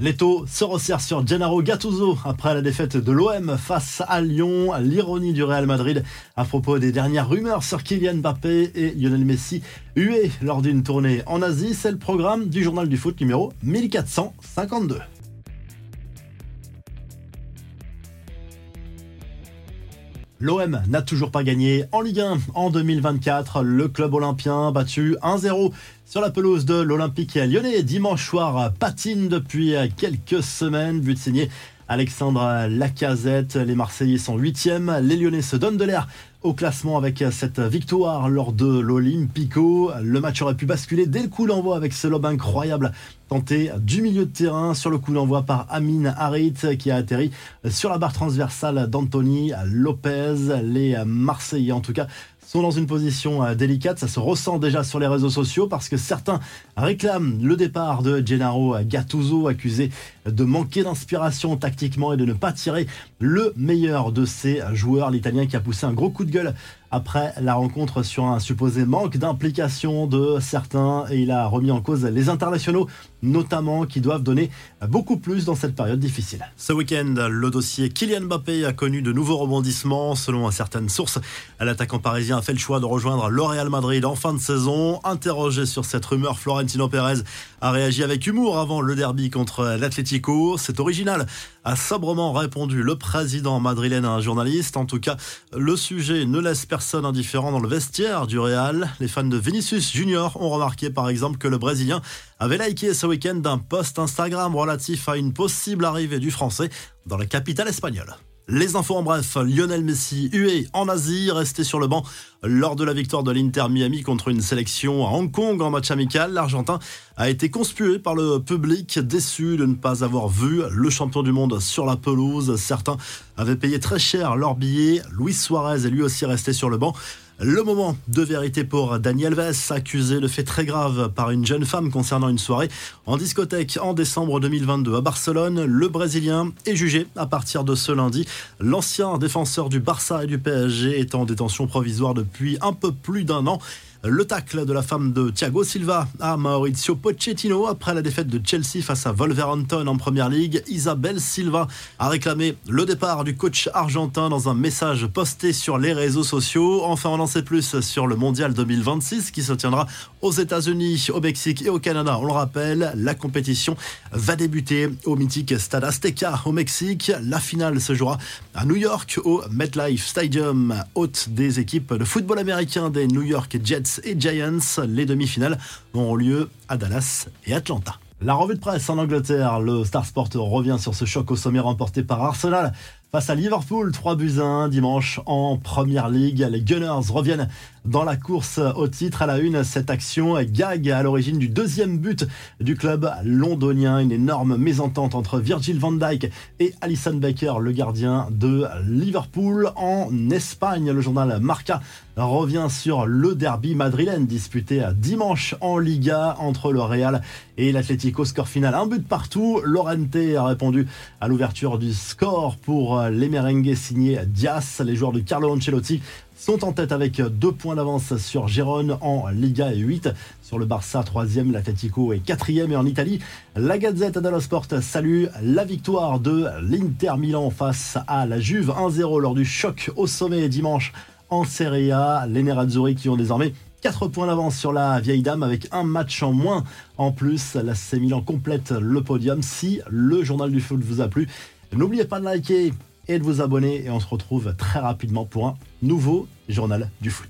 Leto se resserre sur Gennaro Gattuso après la défaite de l'OM face à Lyon. L'ironie du Real Madrid à propos des dernières rumeurs sur Kylian Mbappé et Lionel Messi hués lors d'une tournée en Asie. C'est le programme du journal du foot numéro 1452. L'OM n'a toujours pas gagné en Ligue 1 en 2024. Le club olympien battu 1-0 sur la pelouse de l'Olympique lyonnais dimanche soir patine depuis quelques semaines. But signé Alexandre Lacazette. Les Marseillais sont huitièmes. Les Lyonnais se donnent de l'air au classement avec cette victoire lors de l'Olympico. Le match aurait pu basculer dès le coup d'envoi avec ce lob incroyable tenté du milieu de terrain sur le coup d'envoi par Amin Harit qui a atterri sur la barre transversale d'Anthony Lopez. Les Marseillais en tout cas sont dans une position euh, délicate. Ça se ressent déjà sur les réseaux sociaux parce que certains réclament le départ de Gennaro Gattuso, accusé de manquer d'inspiration tactiquement et de ne pas tirer le meilleur de ses joueurs. L'Italien qui a poussé un gros coup de gueule après la rencontre sur un supposé manque d'implication de certains et il a remis en cause les internationaux notamment qui doivent donner beaucoup plus dans cette période difficile. Ce week-end, le dossier Kylian Mbappé a connu de nouveaux rebondissements selon certaines sources. L'attaquant parisien a fait le choix de rejoindre le Madrid en fin de saison. Interrogé sur cette rumeur, Florentino Pérez a réagi avec humour avant le derby contre l'Atlético. C'est original, a sobrement répondu le président madrilène à un journaliste. En tout cas, le sujet ne laisse personne indifférent dans le vestiaire du Real. Les fans de Vinicius Junior ont remarqué par exemple que le Brésilien avait liké ce week-end d'un post Instagram relatif à une possible arrivée du Français dans la capitale espagnole. Les infos en bref, Lionel Messi hué en Asie, resté sur le banc lors de la victoire de l'Inter Miami contre une sélection à Hong Kong en match amical. L'Argentin a été conspué par le public, déçu de ne pas avoir vu le champion du monde sur la pelouse. Certains avaient payé très cher leur billet. Luis Suarez est lui aussi resté sur le banc. Le moment de vérité pour Daniel Vess, accusé de fait très grave par une jeune femme concernant une soirée en discothèque en décembre 2022 à Barcelone. Le Brésilien est jugé à partir de ce lundi. L'ancien défenseur du Barça et du PSG est en détention provisoire depuis un peu plus d'un an. Le tacle de la femme de Thiago Silva à Maurizio Pochettino après la défaite de Chelsea face à Wolverhampton en Première Ligue. Isabelle Silva a réclamé le départ du coach argentin dans un message posté sur les réseaux sociaux. Enfin, on en sait plus sur le Mondial 2026 qui se tiendra aux États-Unis, au Mexique et au Canada. On le rappelle, la compétition va débuter au mythique Stade Azteca au Mexique. La finale se jouera à New York au MetLife Stadium, hôte des équipes de football américain des New York Jets et Giants. Les demi-finales auront lieu à Dallas et Atlanta. La revue de presse en Angleterre, le Star Sport revient sur ce choc au sommet remporté par Arsenal face à Liverpool, 3 buts à 1 dimanche en Première League. Les Gunners reviennent dans la course au titre à la une. Cette action gag à l'origine du deuxième but du club londonien. Une énorme mésentente entre Virgil van Dijk et Alison Baker, le gardien de Liverpool. En Espagne, le journal Marca revient sur le derby madrilène disputé dimanche en Liga entre le Real et l'Atlético. Score final, un but partout. Lorente a répondu à l'ouverture du score pour les merengues signés Diaz. Les joueurs de Carlo Ancelotti sont en tête avec deux points d'avance sur Gérone en Liga et 8 sur le Barça 3e, l'Atletico est 4e et en Italie, la Gazette dello Sport salue la victoire de l'Inter Milan face à la Juve 1-0 lors du choc au sommet dimanche en Serie A. Les Nerazzurri qui ont désormais 4 points d'avance sur la vieille dame avec un match en moins. En plus, la C Milan complète le podium. Si le journal du foot vous a plu, n'oubliez pas de liker et de vous abonner et on se retrouve très rapidement pour un nouveau journal du foot.